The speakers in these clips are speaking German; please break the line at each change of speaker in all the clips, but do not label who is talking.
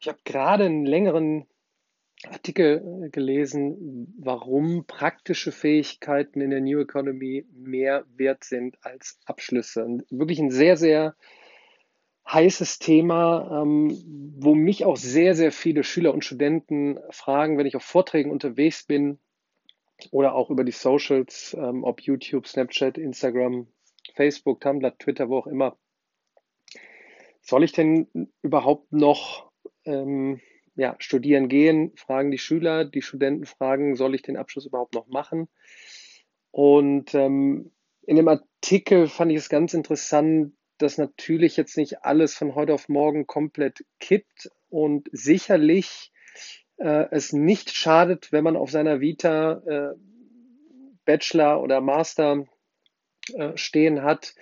Ich habe gerade einen längeren Artikel äh, gelesen, warum praktische Fähigkeiten in der New Economy mehr wert sind als Abschlüsse. Und wirklich ein sehr, sehr heißes Thema, ähm, wo mich auch sehr, sehr viele Schüler und Studenten fragen, wenn ich auf Vorträgen unterwegs bin oder auch über die Socials, ähm, ob YouTube, Snapchat, Instagram, Facebook, Tumblr, Twitter, wo auch immer. Soll ich denn überhaupt noch ähm, ja, studieren gehen, fragen die Schüler, die Studenten fragen, soll ich den Abschluss überhaupt noch machen? Und ähm, in dem Artikel fand ich es ganz interessant, dass natürlich jetzt nicht alles von heute auf morgen komplett kippt und sicherlich äh, es nicht schadet, wenn man auf seiner Vita äh, Bachelor oder Master äh, stehen hat.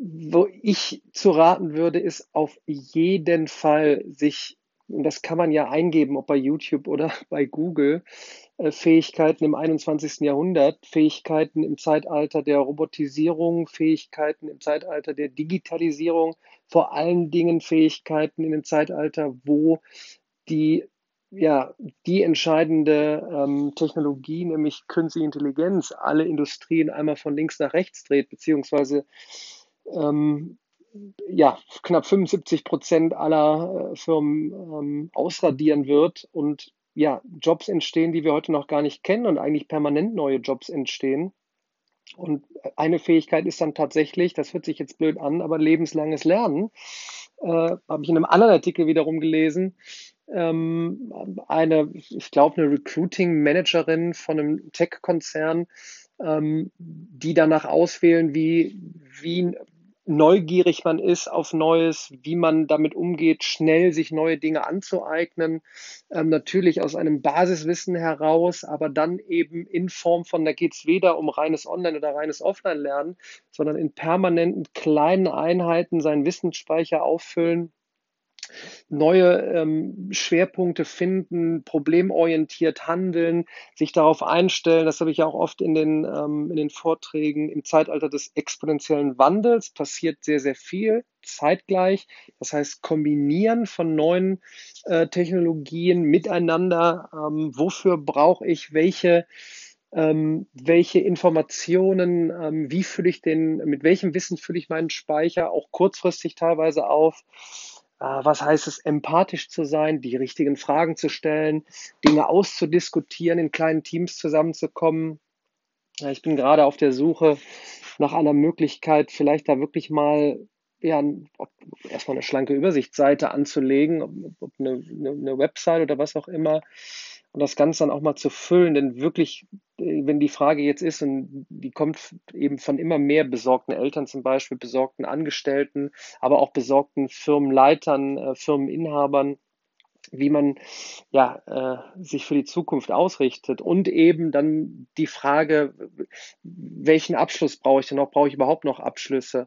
Wo ich zu raten würde, ist auf jeden Fall sich und das kann man ja eingeben, ob bei YouTube oder bei Google, äh, Fähigkeiten im 21. Jahrhundert, Fähigkeiten im Zeitalter der Robotisierung, Fähigkeiten im Zeitalter der Digitalisierung, vor allen Dingen Fähigkeiten in dem Zeitalter, wo die ja, die entscheidende ähm, Technologie, nämlich künstliche Intelligenz, alle Industrien einmal von links nach rechts dreht, beziehungsweise ähm, ja, knapp 75 Prozent aller äh, Firmen ähm, ausradieren wird und ja, Jobs entstehen, die wir heute noch gar nicht kennen und eigentlich permanent neue Jobs entstehen. Und eine Fähigkeit ist dann tatsächlich, das hört sich jetzt blöd an, aber lebenslanges Lernen. Äh, Habe ich in einem anderen Artikel wiederum gelesen. Ähm, eine, ich glaube, eine Recruiting-Managerin von einem Tech-Konzern, ähm, die danach auswählen, wie, wie neugierig man ist auf Neues, wie man damit umgeht, schnell sich neue Dinge anzueignen. Ähm, natürlich aus einem Basiswissen heraus, aber dann eben in Form von, da geht es weder um reines Online- oder reines Offline-Lernen, sondern in permanenten kleinen Einheiten seinen Wissensspeicher auffüllen neue ähm, Schwerpunkte finden, problemorientiert handeln, sich darauf einstellen. Das habe ich ja auch oft in den, ähm, in den Vorträgen. Im Zeitalter des exponentiellen Wandels passiert sehr, sehr viel zeitgleich. Das heißt, kombinieren von neuen äh, Technologien miteinander. Ähm, wofür brauche ich welche? Ähm, welche Informationen, ähm, wie fülle ich den, mit welchem Wissen fülle ich meinen Speicher auch kurzfristig teilweise auf was heißt es, empathisch zu sein, die richtigen Fragen zu stellen, Dinge auszudiskutieren, in kleinen Teams zusammenzukommen. Ich bin gerade auf der Suche nach einer Möglichkeit, vielleicht da wirklich mal ja, erstmal eine schlanke Übersichtsseite anzulegen, ob, ob eine, eine Website oder was auch immer, und das Ganze dann auch mal zu füllen. Denn wirklich, äh, wenn die Frage jetzt ist, und die kommt eben von immer mehr besorgten Eltern zum Beispiel, besorgten Angestellten, aber auch besorgten Firmenleitern, äh, Firmeninhabern, wie man ja, äh, sich für die Zukunft ausrichtet und eben dann die Frage, welchen Abschluss brauche ich denn noch? Brauche ich überhaupt noch Abschlüsse?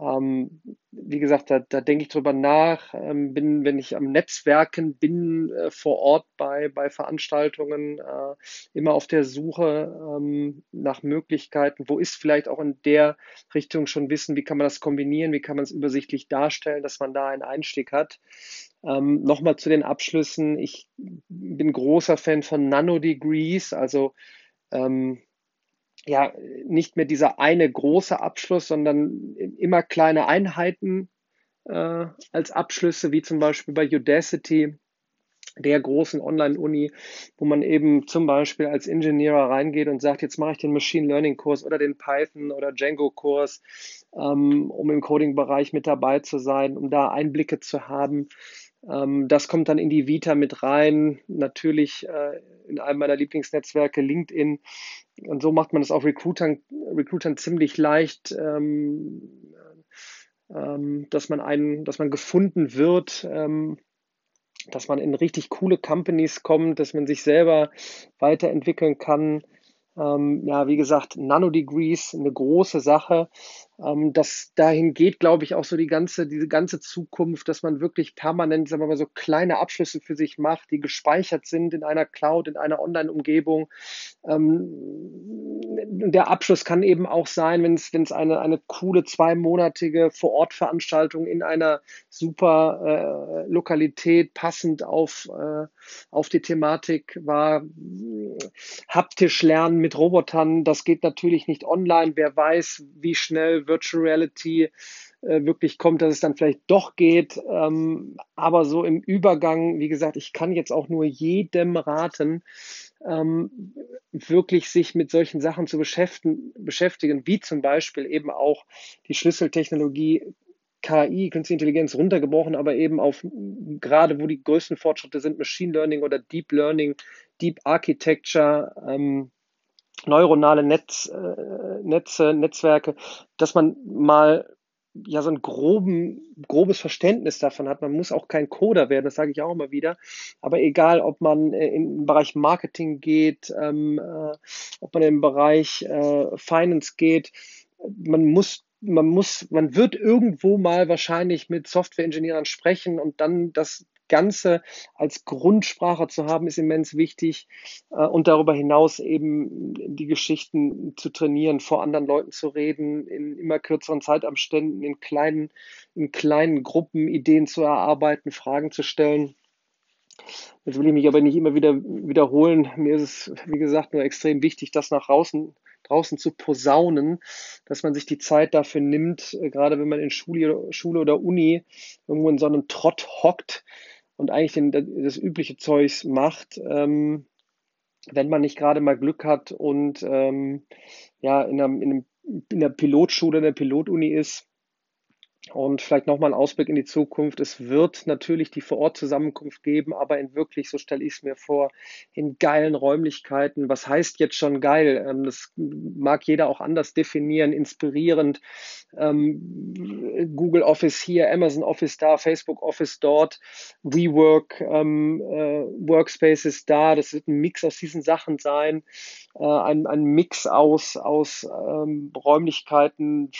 Ähm, wie gesagt, da, da denke ich drüber nach, ähm, bin, wenn ich am Netzwerken bin, äh, vor Ort bei, bei Veranstaltungen, äh, immer auf der Suche ähm, nach Möglichkeiten, wo ist vielleicht auch in der Richtung schon Wissen, wie kann man das kombinieren, wie kann man es übersichtlich darstellen, dass man da einen Einstieg hat. Ähm, Nochmal zu den Abschlüssen. Ich bin großer Fan von Nanodegrees, also ähm, ja nicht mehr dieser eine große Abschluss, sondern immer kleine Einheiten äh, als Abschlüsse, wie zum Beispiel bei Udacity, der großen Online-Uni, wo man eben zum Beispiel als Ingenieur reingeht und sagt, jetzt mache ich den Machine Learning-Kurs oder den Python oder Django-Kurs, ähm, um im Coding-Bereich mit dabei zu sein, um da Einblicke zu haben. Ähm, das kommt dann in die Vita mit rein. Natürlich äh, in einem meiner Lieblingsnetzwerke LinkedIn. Und so macht man es auch Recruitern, Recruitern ziemlich leicht, ähm, ähm, dass man einen, dass man gefunden wird, dass man in richtig coole Companies kommt, dass man sich selber weiterentwickeln kann. Ähm, ja, wie gesagt, Nanodegrees, eine große Sache. Ähm, das dahin geht, glaube ich, auch so die ganze, diese ganze Zukunft, dass man wirklich permanent, sagen wir mal, so kleine Abschlüsse für sich macht, die gespeichert sind in einer Cloud, in einer Online-Umgebung. Ähm, der Abschluss kann eben auch sein, wenn es, eine, eine coole zweimonatige Vor-Ort-Veranstaltung in einer super äh, Lokalität passend auf, äh, auf die Thematik war. Haptisch lernen mit Robotern, das geht natürlich nicht online. Wer weiß, wie schnell Virtual Reality äh, wirklich kommt, dass es dann vielleicht doch geht. Ähm, aber so im Übergang, wie gesagt, ich kann jetzt auch nur jedem raten, ähm, wirklich sich mit solchen Sachen zu beschäftigen, beschäftigen, wie zum Beispiel eben auch die Schlüsseltechnologie KI, Künstliche Intelligenz runtergebrochen, aber eben auf gerade wo die größten Fortschritte sind, Machine Learning oder Deep Learning, Deep Architecture, ähm, neuronale Netz, äh, Netze, Netzwerke, dass man mal ja so ein groben, grobes Verständnis davon hat. Man muss auch kein Coder werden, das sage ich auch immer wieder. Aber egal, ob man äh, in den Bereich Marketing geht, ähm, äh, ob man im Bereich äh, Finance geht, man muss man muss, man wird irgendwo mal wahrscheinlich mit Software-Ingenieuren sprechen und dann das Ganze als Grundsprache zu haben, ist immens wichtig. Äh, und darüber hinaus eben die Geschichten zu trainieren, vor anderen Leuten zu reden, in immer kürzeren Zeitabständen, in kleinen, in kleinen Gruppen Ideen zu erarbeiten, Fragen zu stellen. Jetzt will ich mich aber nicht immer wieder wiederholen. Mir ist es, wie gesagt, nur extrem wichtig, das nach draußen, draußen zu posaunen, dass man sich die Zeit dafür nimmt, äh, gerade wenn man in Schule, Schule oder Uni irgendwo in so einem Trott hockt, und eigentlich den, das übliche Zeugs macht, ähm, wenn man nicht gerade mal Glück hat und ähm, ja in, einer, in, einem, in der Pilotschule, in der Pilotuni ist, und vielleicht nochmal ein Ausblick in die Zukunft. Es wird natürlich die Vor-Ort-Zusammenkunft geben, aber in wirklich, so stelle ich es mir vor, in geilen Räumlichkeiten. Was heißt jetzt schon geil? Ähm, das mag jeder auch anders definieren, inspirierend. Ähm, Google Office hier, Amazon Office da, Facebook Office dort, WeWork, ähm, äh, Workspaces da. Das wird ein Mix aus diesen Sachen sein. Äh, ein, ein Mix aus, aus Räumlichkeiten,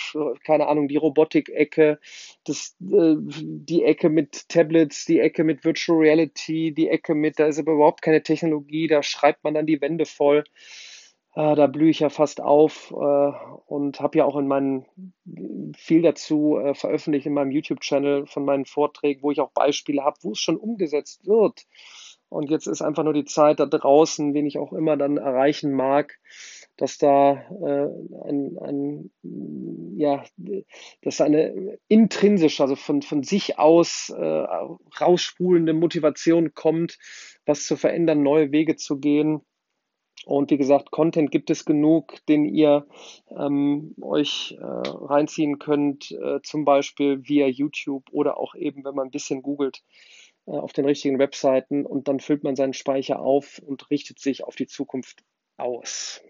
keine Ahnung, die Robotik-Ecke, das, äh, die Ecke mit Tablets, die Ecke mit Virtual Reality, die Ecke mit, da ist aber überhaupt keine Technologie, da schreibt man dann die Wände voll. Äh, da blühe ich ja fast auf äh, und habe ja auch in meinen viel dazu äh, veröffentlicht in meinem YouTube-Channel von meinen Vorträgen, wo ich auch Beispiele habe, wo es schon umgesetzt wird. Und jetzt ist einfach nur die Zeit da draußen, wen ich auch immer dann erreichen mag, dass da äh, ein, ein, ja, dass eine intrinsisch, also von, von sich aus äh, rausspulende Motivation kommt, was zu verändern, neue Wege zu gehen. Und wie gesagt, Content gibt es genug, den ihr ähm, euch äh, reinziehen könnt, äh, zum Beispiel via YouTube oder auch eben, wenn man ein bisschen googelt, auf den richtigen Webseiten und dann füllt man seinen Speicher auf und richtet sich auf die Zukunft aus.